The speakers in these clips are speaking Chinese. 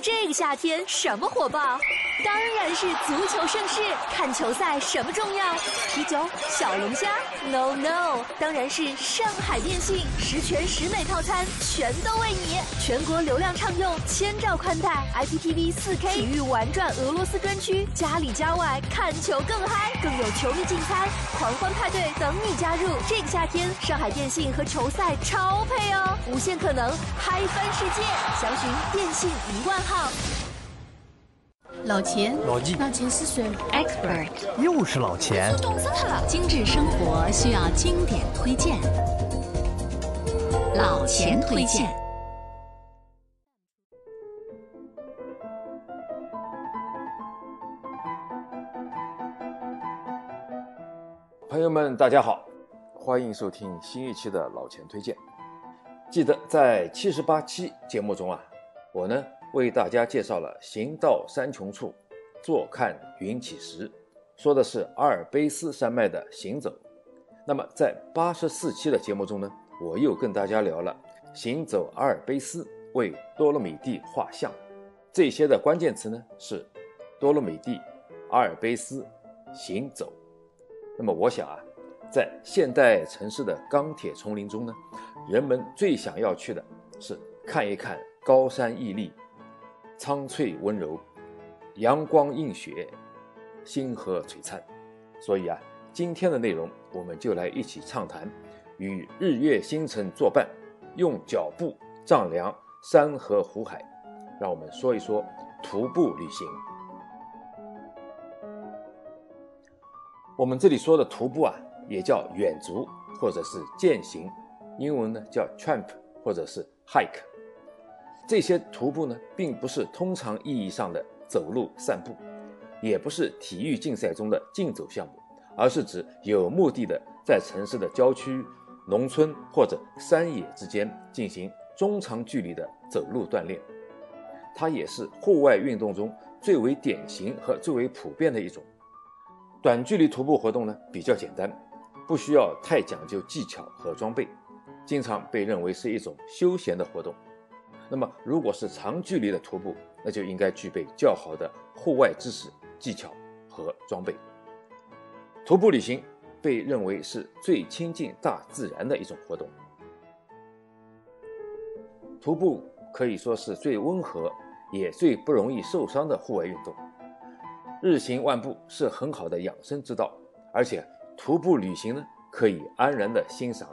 这个夏天什么火爆？当然是足球盛世。看球赛什么重要？啤酒、小龙虾？No No，当然是上海电信十全十美套餐，全都为你。全国流量畅用，千兆宽带，IPTV 4K，体育玩转俄罗斯专区，家里家外看球更嗨，更有球迷竞猜、狂欢派对等你加入。这个夏天，上海电信和球赛超配哦，无限可能，嗨翻世界！详询电信一万号。老钱，老纪，老钱是谁？Expert，又是老钱。懂死他了。精致生活需要经典推荐，老钱推荐。朋友们，大家好，欢迎收听新一期的老钱推荐。记得在七十八期节目中啊，我呢。为大家介绍了“行到山穷处，坐看云起时”，说的是阿尔卑斯山脉的行走。那么在八十四期的节目中呢，我又跟大家聊了“行走阿尔卑斯，为多洛米蒂画像”。这些的关键词呢是多洛米蒂、阿尔卑斯、行走。那么我想啊，在现代城市的钢铁丛林中呢，人们最想要去的是看一看高山屹立。苍翠温柔，阳光映雪，星河璀璨。所以啊，今天的内容我们就来一起畅谈，与日月星辰作伴，用脚步丈量山河湖海。让我们说一说徒步旅行。我们这里说的徒步啊，也叫远足或者是健行，英文呢叫 tramp 或者是 hike。这些徒步呢，并不是通常意义上的走路散步，也不是体育竞赛中的竞走项目，而是指有目的的在城市的郊区、农村或者山野之间进行中长距离的走路锻炼。它也是户外运动中最为典型和最为普遍的一种。短距离徒步活动呢，比较简单，不需要太讲究技巧和装备，经常被认为是一种休闲的活动。那么，如果是长距离的徒步，那就应该具备较好的户外知识、技巧和装备。徒步旅行被认为是最亲近大自然的一种活动。徒步可以说是最温和，也最不容易受伤的户外运动。日行万步是很好的养生之道，而且徒步旅行呢，可以安然的欣赏。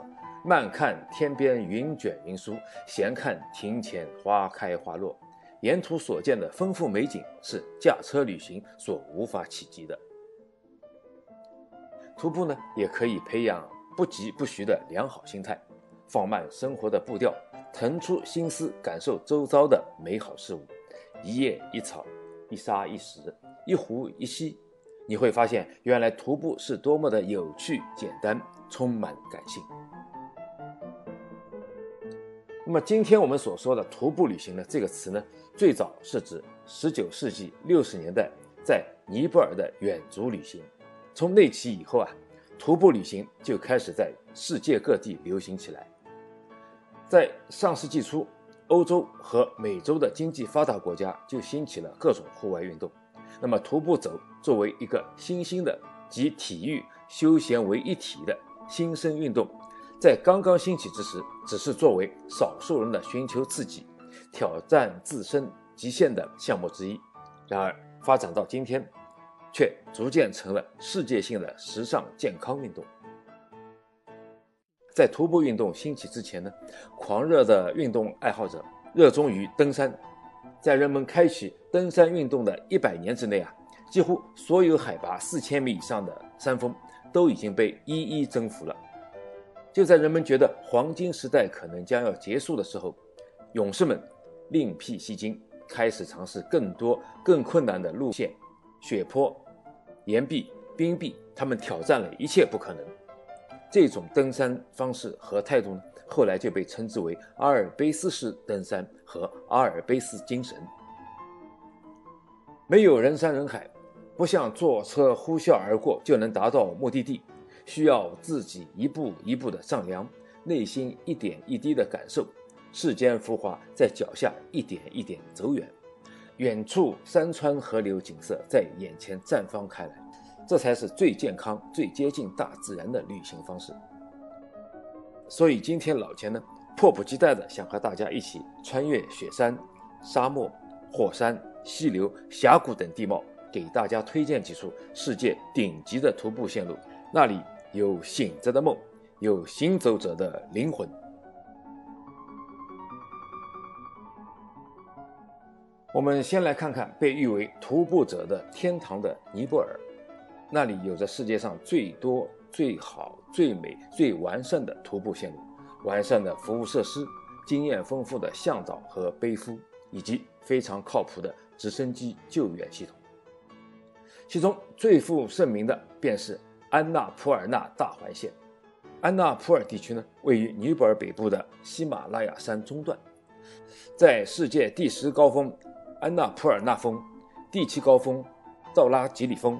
慢看天边云卷云舒，闲看庭前花开花落，沿途所见的丰富美景是驾车旅行所无法企及的。徒步呢，也可以培养不疾不徐的良好心态，放慢生活的步调，腾出心思感受周遭的美好事物。一叶一草，一沙一石，一湖一溪，你会发现，原来徒步是多么的有趣、简单，充满感性。那么今天我们所说的徒步旅行呢，这个词呢，最早是指十九世纪六十年代在尼泊尔的远足旅行。从那起以后啊，徒步旅行就开始在世界各地流行起来。在上世纪初，欧洲和美洲的经济发达国家就兴起了各种户外运动。那么徒步走作为一个新兴的集体育休闲为一体的新生运动。在刚刚兴起之时，只是作为少数人的寻求刺激、挑战自身极限的项目之一。然而，发展到今天，却逐渐成了世界性的时尚健康运动。在徒步运动兴起之前呢，狂热的运动爱好者热衷于登山。在人们开启登山运动的一百年之内啊，几乎所有海拔四千米以上的山峰都已经被一一征服了。就在人们觉得黄金时代可能将要结束的时候，勇士们另辟蹊径，开始尝试更多、更困难的路线，雪坡、岩壁、冰壁，他们挑战了一切不可能。这种登山方式和态度呢，后来就被称之为阿尔卑斯式登山和阿尔卑斯精神。没有人山人海，不像坐车呼啸而过就能达到目的地。需要自己一步一步的丈量，内心一点一滴的感受，世间浮华在脚下一点一点走远。远处山川河流景色在眼前绽放开来，这才是最健康、最接近大自然的旅行方式。所以今天老钱呢，迫不及待的想和大家一起穿越雪山、沙漠、火山、溪流、峡谷等地貌，给大家推荐几处世界顶级的徒步线路，那里有醒着的梦，有行走者的灵魂。我们先来看看被誉为徒步者的天堂的尼泊尔，那里有着世界上最多、最好、最美、最完善的徒步线路，完善的服务设施，经验丰富的向导和背夫，以及非常靠谱的直升机救援系统。其中最负盛名的便是安纳普尔纳大环线。安纳普尔地区呢，位于尼泊尔北部的喜马拉雅山中段，在世界第十高峰。安纳普尔纳峰、第七高峰道拉吉里峰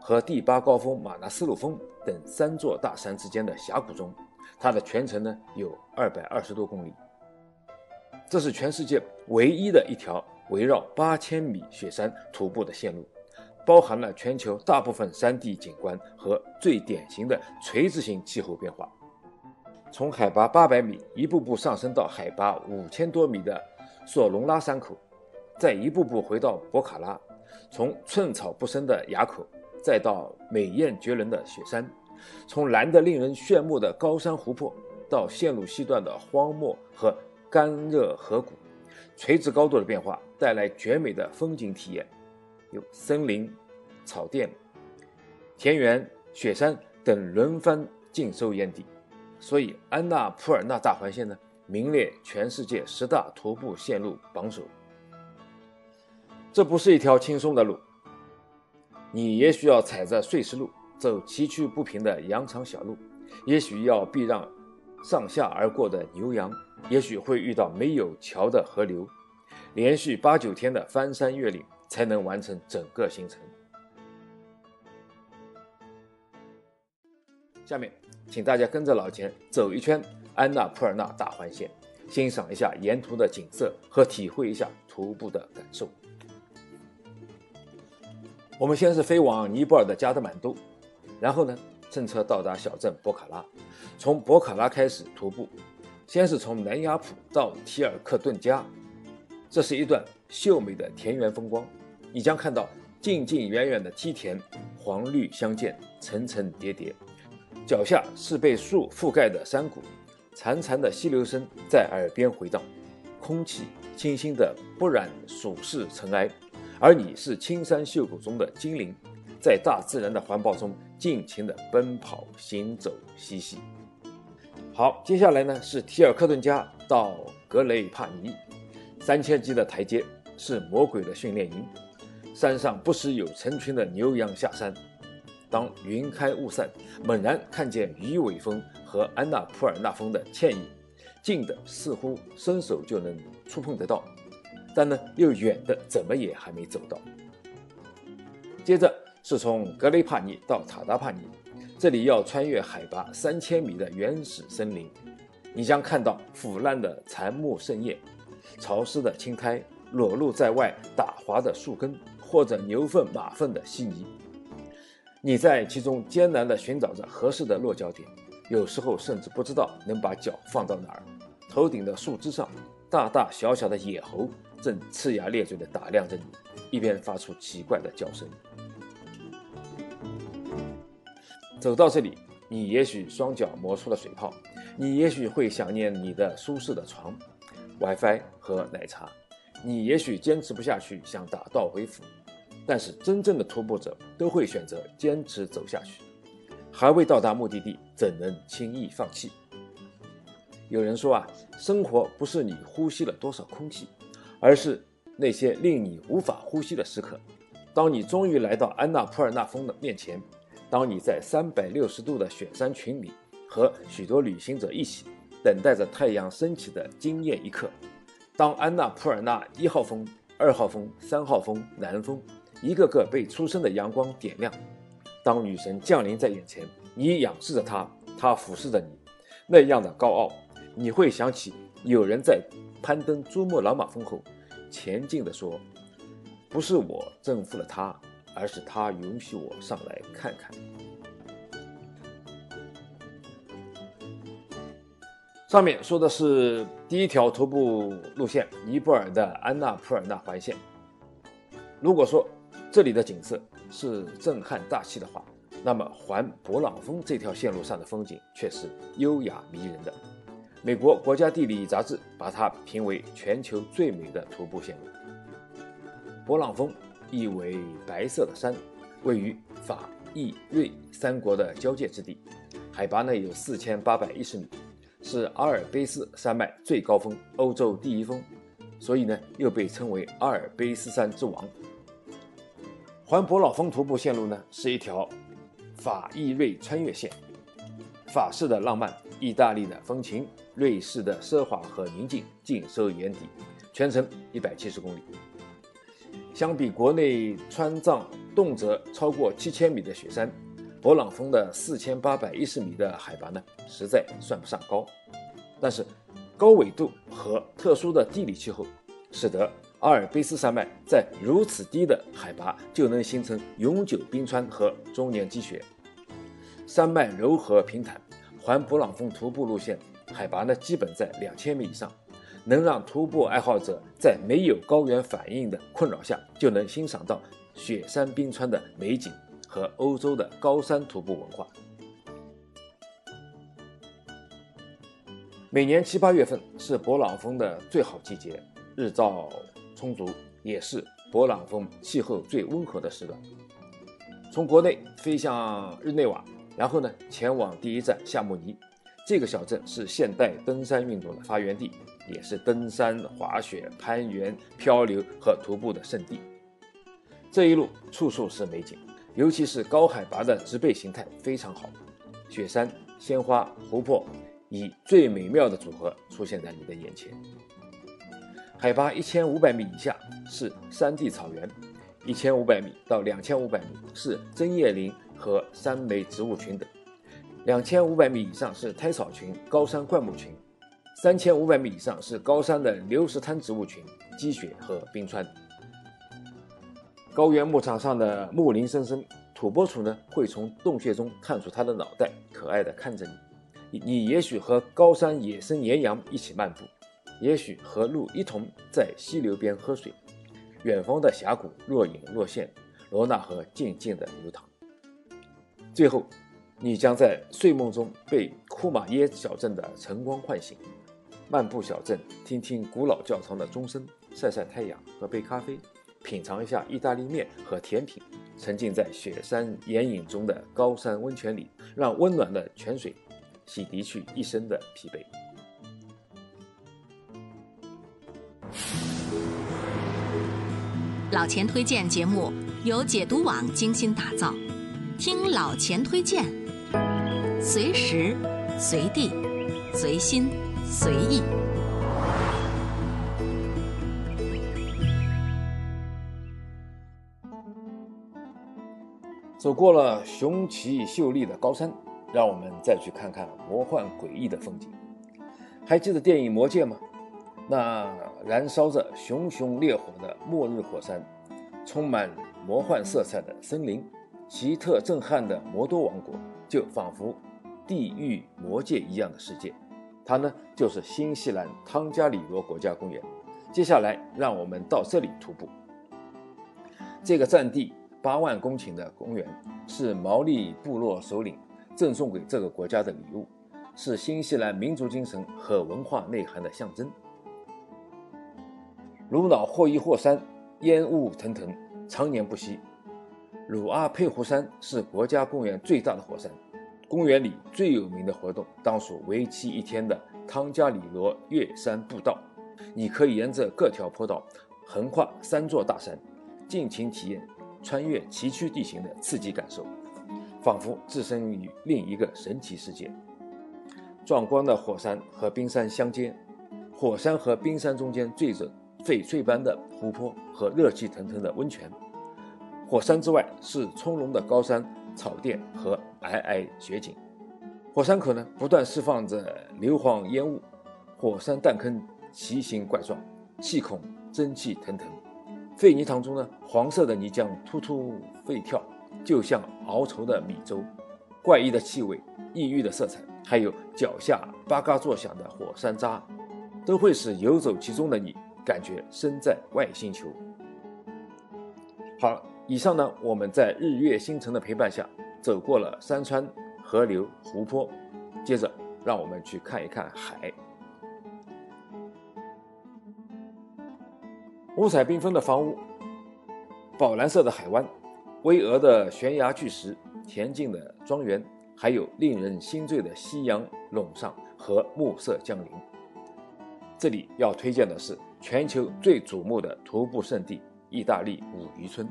和第八高峰马纳斯鲁峰等三座大山之间的峡谷中，它的全程呢有二百二十多公里。这是全世界唯一的一条围绕八千米雪山徒步的线路，包含了全球大部分山地景观和最典型的垂直型气候变化。从海拔八百米一步步上升到海拔五千多米的索隆拉山口。再一步步回到博卡拉，从寸草不生的垭口，再到美艳绝伦的雪山，从蓝得令人炫目的高山湖泊，到线路西段的荒漠和干热河谷，垂直高度的变化带来绝美的风景体验，有森林、草甸、田园、雪山等轮番尽收眼底，所以安纳普尔纳大环线呢，名列全世界十大徒步线路榜首。这不是一条轻松的路，你也许要踩着碎石路，走崎岖不平的羊肠小路，也许要避让上下而过的牛羊，也许会遇到没有桥的河流，连续八九天的翻山越岭才能完成整个行程。下面，请大家跟着老钱走一圈安娜普尔纳大环线，欣赏一下沿途的景色和体会一下徒步的感受。我们先是飞往尼泊尔的加德满都，然后呢，乘车到达小镇博卡拉，从博卡拉开始徒步，先是从南雅普到提尔克顿加，这是一段秀美的田园风光，你将看到近近远远的梯田，黄绿相间，层层叠叠，脚下是被树覆盖的山谷，潺潺的溪流声在耳边回荡，空气清新的不染俗世尘埃。而你是青山秀谷中的精灵，在大自然的环抱中尽情的奔跑、行走、嬉戏。好，接下来呢是提尔克顿加到格雷帕尼，三千级的台阶是魔鬼的训练营，山上不时有成群的牛羊下山。当云开雾散，猛然看见鱼尾峰和安娜普尔纳峰的倩影，近的似乎伸手就能触碰得到。但呢，又远的怎么也还没走到。接着是从格雷帕尼到塔达帕尼，这里要穿越海拔三千米的原始森林，你将看到腐烂的残木盛叶、潮湿的青苔、裸露在外打滑的树根或者牛粪马粪的稀泥。你在其中艰难地寻找着合适的落脚点，有时候甚至不知道能把脚放到哪儿。头顶的树枝上，大大小小的野猴。正呲牙咧嘴地打量着你，一边发出奇怪的叫声。走到这里，你也许双脚磨出了水泡，你也许会想念你的舒适的床、WiFi 和奶茶，你也许坚持不下去，想打道回府。但是，真正的徒步者都会选择坚持走下去。还未到达目的地，怎能轻易放弃？有人说啊，生活不是你呼吸了多少空气。而是那些令你无法呼吸的时刻。当你终于来到安娜普尔纳峰的面前，当你在三百六十度的雪山群里和许多旅行者一起等待着太阳升起的惊艳一刻，当安娜普尔纳一号峰、二号峰、三号峰、南峰一个个被初升的阳光点亮，当女神降临在眼前，你仰视着她，她俯视着你，那样的高傲，你会想起有人在。攀登珠穆朗玛峰后，前进地说：“不是我征服了他，而是他允许我上来看看。上面说的是第一条徒步路线——尼泊尔的安纳普尔纳环线。如果说这里的景色是震撼大气的话，那么环勃朗峰这条线路上的风景却是优雅迷人的。美国国家地理杂志把它评为全球最美的徒步线路。勃朗峰意为白色的山，位于法、意、瑞三国的交界之地，海拔呢有四千八百一十米。是阿尔卑斯山脉最高峰，欧洲第一峰，所以呢又被称为阿尔卑斯山之王。环勃朗峰徒步线路呢是一条法意瑞穿越线，法式的浪漫，意大利的风情，瑞士的奢华和宁静尽收眼底，全程一百七十公里。相比国内川藏动辄超过七千米的雪山。勃朗峰的四千八百一十米的海拔呢，实在算不上高，但是高纬度和特殊的地理气候，使得阿尔卑斯山脉在如此低的海拔就能形成永久冰川和终年积雪。山脉柔和平坦，环勃朗峰徒步路线海拔呢基本在两千米以上，能让徒步爱好者在没有高原反应的困扰下，就能欣赏到雪山冰川的美景。和欧洲的高山徒步文化。每年七八月份是勃朗峰的最好季节，日照充足，也是勃朗峰气候最温和的时段。从国内飞向日内瓦，然后呢前往第一站夏慕尼。这个小镇是现代登山运动的发源地，也是登山、滑雪、攀岩、漂流和徒步的圣地。这一路处处是美景。尤其是高海拔的植被形态非常好，雪山、鲜花、湖泊，以最美妙的组合出现在你的眼前。海拔一千五百米以下是山地草原，一千五百米到两千五百米是针叶林和山莓植物群等，两千五百米以上是苔草群、高山灌木群，三千五百米以上是高山的流石滩植物群、积雪和冰川。高原牧场上的木林森森，土拨鼠呢会从洞穴中探出它的脑袋，可爱的看着你。你也许和高山野生岩羊一起漫步，也许和鹿一同在溪流边喝水。远方的峡谷若隐若现，罗纳河静静的流淌。最后，你将在睡梦中被库马耶小镇的晨光唤醒，漫步小镇，听听古老教堂的钟声，晒晒太阳，喝杯咖啡。品尝一下意大利面和甜品，沉浸在雪山岩影中的高山温泉里，让温暖的泉水洗涤去一身的疲惫。老钱推荐节目由解读网精心打造，听老钱推荐，随时随地随心随意。走过了雄奇秀丽的高山，让我们再去看看魔幻诡异的风景。还记得电影《魔戒》吗？那燃烧着熊熊烈火的末日火山，充满魔幻色彩的森林，奇特震撼的魔多王国，就仿佛地狱魔界一样的世界。它呢，就是新西兰汤加里罗国家公园。接下来，让我们到这里徒步。这个占地。八万公顷的公园是毛利部落首领赠送给这个国家的礼物，是新西兰民族精神和文化内涵的象征。鲁瑙霍伊霍山烟雾腾腾，常年不息。鲁阿佩湖山是国家公园最大的火山，公园里最有名的活动当属为期一天的汤加里罗越山步道。你可以沿着各条坡道横跨三座大山，尽情体验。穿越崎岖地形的刺激感受，仿佛置身于另一个神奇世界。壮观的火山和冰山相接，火山和冰山中间缀着翡翠般的湖泊和热气腾腾的温泉。火山之外是葱茏的高山草甸和皑皑雪景。火山口呢，不断释放着硫磺烟雾，火山弹坑奇形怪状，气孔蒸汽腾腾。沸泥塘中呢，黄色的泥浆突突沸跳，就像熬稠的米粥。怪异的气味、异域的色彩，还有脚下吧嘎作响的火山渣，都会使游走其中的你感觉身在外星球。好，以上呢，我们在日月星辰的陪伴下，走过了山川、河流、湖泊，接着让我们去看一看海。五彩缤纷的房屋，宝蓝色的海湾，巍峨的悬崖巨石。恬静的庄园，还有令人心醉的夕阳笼上和暮色降临。这里要推荐的是全球最瞩目的徒步圣地——意大利五渔村。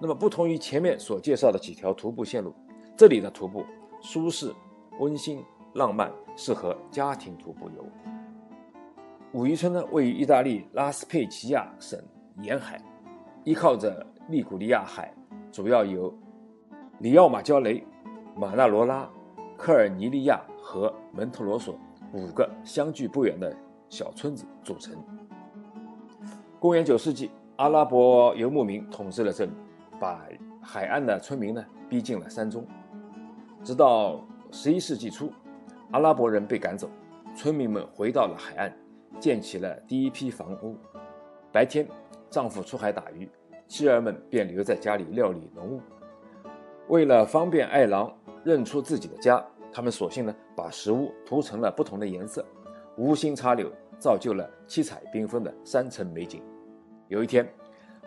那么，不同于前面所介绍的几条徒步线路，这里的徒步舒适、温馨、浪漫，适合家庭徒步游。五渔村呢，位于意大利拉斯佩齐亚省沿海，依靠着利古里亚海，主要由里奥马焦雷、马纳罗拉、科尔尼利亚和门特罗索五个相距不远的小村子组成。公元九世纪，阿拉伯游牧民统治了这里，把海岸的村民呢逼进了山中。直到十一世纪初，阿拉伯人被赶走，村民们回到了海岸，建起了第一批房屋。白天，丈夫出海打鱼，妻儿们便留在家里料理农务。为了方便爱郎认出自己的家，他们索性呢把食物涂成了不同的颜色，无心插柳，造就了七彩缤纷的山城美景。有一天，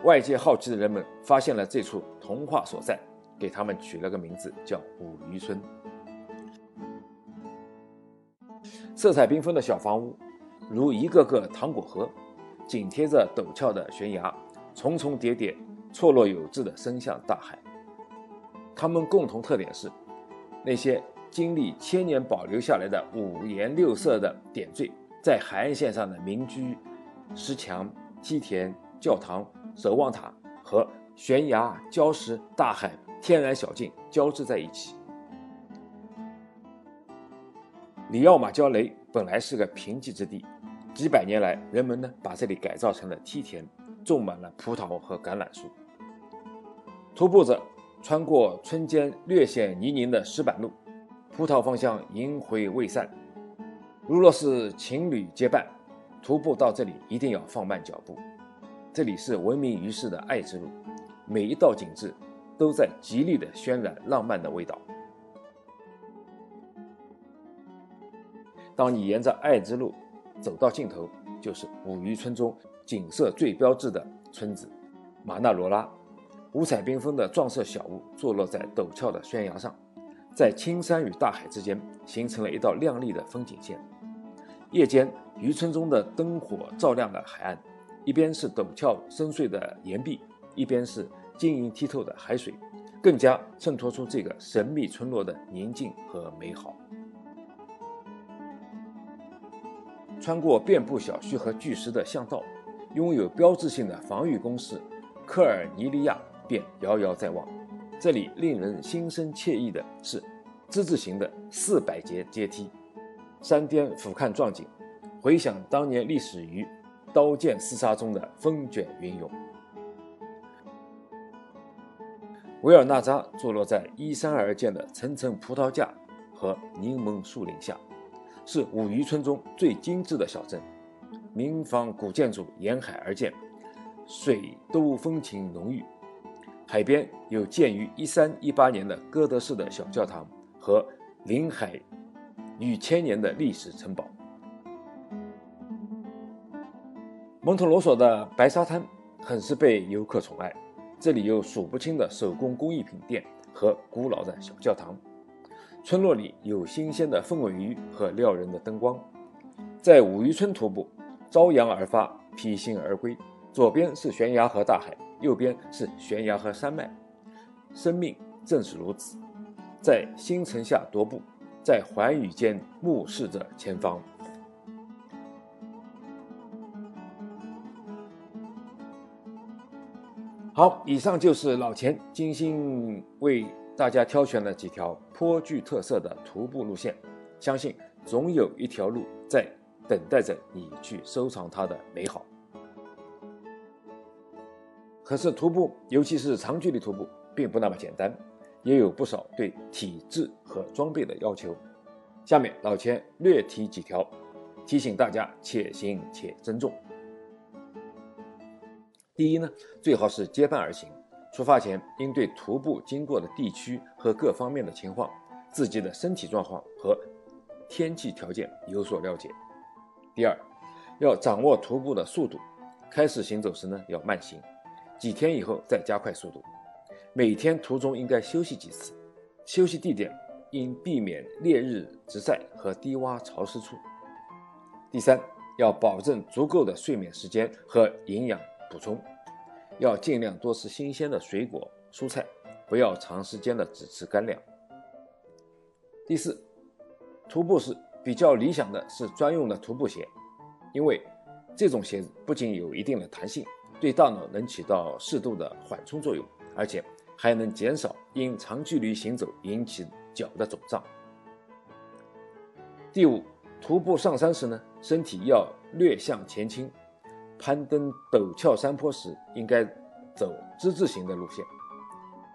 外界好奇的人们发现了这处童话所在，给他们取了个名字，叫五渔村。色彩缤纷的小房屋，如一个个糖果盒，紧贴着陡峭的悬崖，重重叠叠，错落有致地伸向大海。它们共同特点是，那些经历千年保留下来的五颜六色的点缀，在海岸线上的民居、石墙、梯田、教堂、守望塔和悬崖、礁石、大海、天然小径交织在一起。里奥马焦雷本来是个贫瘠之地，几百年来，人们呢把这里改造成了梯田，种满了葡萄和橄榄树。徒步者。穿过村间略显泥泞的石板路，葡萄芳香萦回未散。如若是情侣结伴徒步到这里，一定要放慢脚步。这里是闻名于世的爱之路，每一道景致都在极力的渲染浪漫的味道。当你沿着爱之路走到尽头，就是五渔村中景色最标志的村子——马纳罗拉。五彩缤纷的撞色小屋坐落在陡峭的悬崖上，在青山与大海之间形成了一道亮丽的风景线。夜间，渔村中的灯火照亮了海岸，一边是陡峭深邃的岩壁，一边是晶莹剔透的海水，更加衬托出这个神秘村落的宁静和美好。穿过遍布小溪和巨石的巷道，拥有标志性的防御工事科尔尼利亚。便遥遥在望。这里令人心生惬意的是，之字形的四百节阶梯，山巅俯瞰壮景，回想当年历史于刀剑厮杀中的风卷云涌。维尔纳扎坐落在依山而建的层层葡萄架和柠檬树林下，是五渔村中最精致的小镇，民房古建筑沿海而建，水都风情浓郁。海边有建于一三一八年的哥德式的小教堂和临海逾千年的历史城堡。蒙特罗索的白沙滩很是被游客宠爱，这里有数不清的手工工艺品店和古老的小教堂。村落里有新鲜的凤尾鱼和撩人的灯光。在五渔村徒步，朝阳而发，披星而归。左边是悬崖和大海。右边是悬崖和山脉，生命正是如此，在星辰下踱步，在寰宇间目视着前方。好，以上就是老钱精心为大家挑选了几条颇具特色的徒步路线，相信总有一条路在等待着你去收藏它的美好。可是徒步，尤其是长距离徒步，并不那么简单，也有不少对体质和装备的要求。下面老钱略提几条，提醒大家且行且珍重。第一呢，最好是结伴而行。出发前应对徒步经过的地区和各方面的情况、自己的身体状况和天气条件有所了解。第二，要掌握徒步的速度，开始行走时呢要慢行，几天以后再加快速度。每天途中应该休息几次，休息地点应避免烈日直晒和低洼潮湿处。第三，要保证足够的睡眠时间和营养补充。要尽量多吃新鲜的水果、蔬菜，不要长时间的只吃干粮。第四，徒步时比较理想的是专用的徒步鞋，因为这种鞋子不仅有一定的弹性，对大脑能起到适度的缓冲作用，而且还能减少因长距离行走引起脚的肿胀。第五，徒步上山时呢，身体要略向前倾。攀登陡峭山坡时，应该走之字形的路线；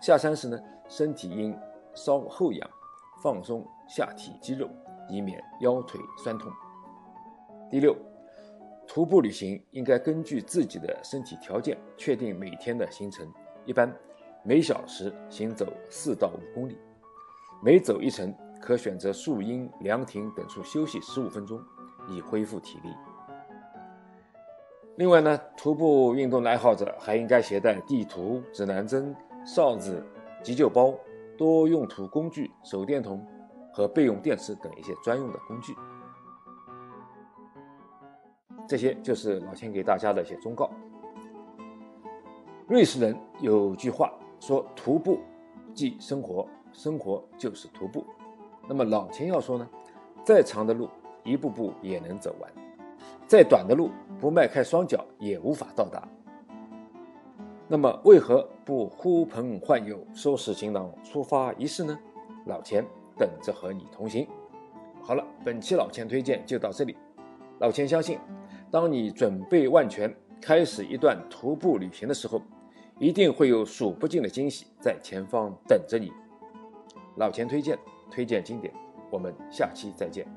下山时呢，身体应稍后仰，放松下体肌肉，以免腰腿酸痛。第六，徒步旅行应该根据自己的身体条件确定每天的行程，一般每小时行走四到五公里，每走一程可选择树荫、凉亭等处休息十五分钟，以恢复体力。另外呢，徒步运动的爱好者还应该携带地图、指南针、哨子、急救包、多用途工具、手电筒和备用电池等一些专用的工具。这些就是老钱给大家的一些忠告。瑞士人有句话说：“徒步即生活，生活就是徒步。”那么老钱要说呢，再长的路，一步步也能走完。再短的路，不迈开双脚也无法到达。那么，为何不呼朋唤友，收拾行囊，出发一试呢？老钱等着和你同行。好了，本期老钱推荐就到这里。老钱相信，当你准备万全，开始一段徒步旅行的时候，一定会有数不尽的惊喜在前方等着你。老钱推荐，推荐经典。我们下期再见。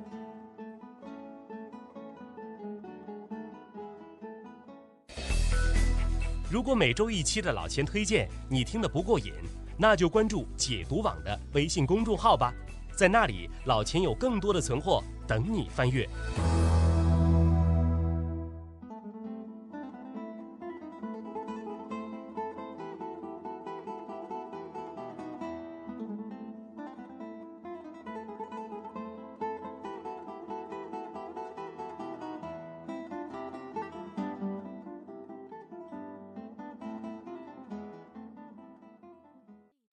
如果每周一期的老钱推荐你听得不过瘾，那就关注解读网的微信公众号吧，在那里老钱有更多的存货等你翻阅。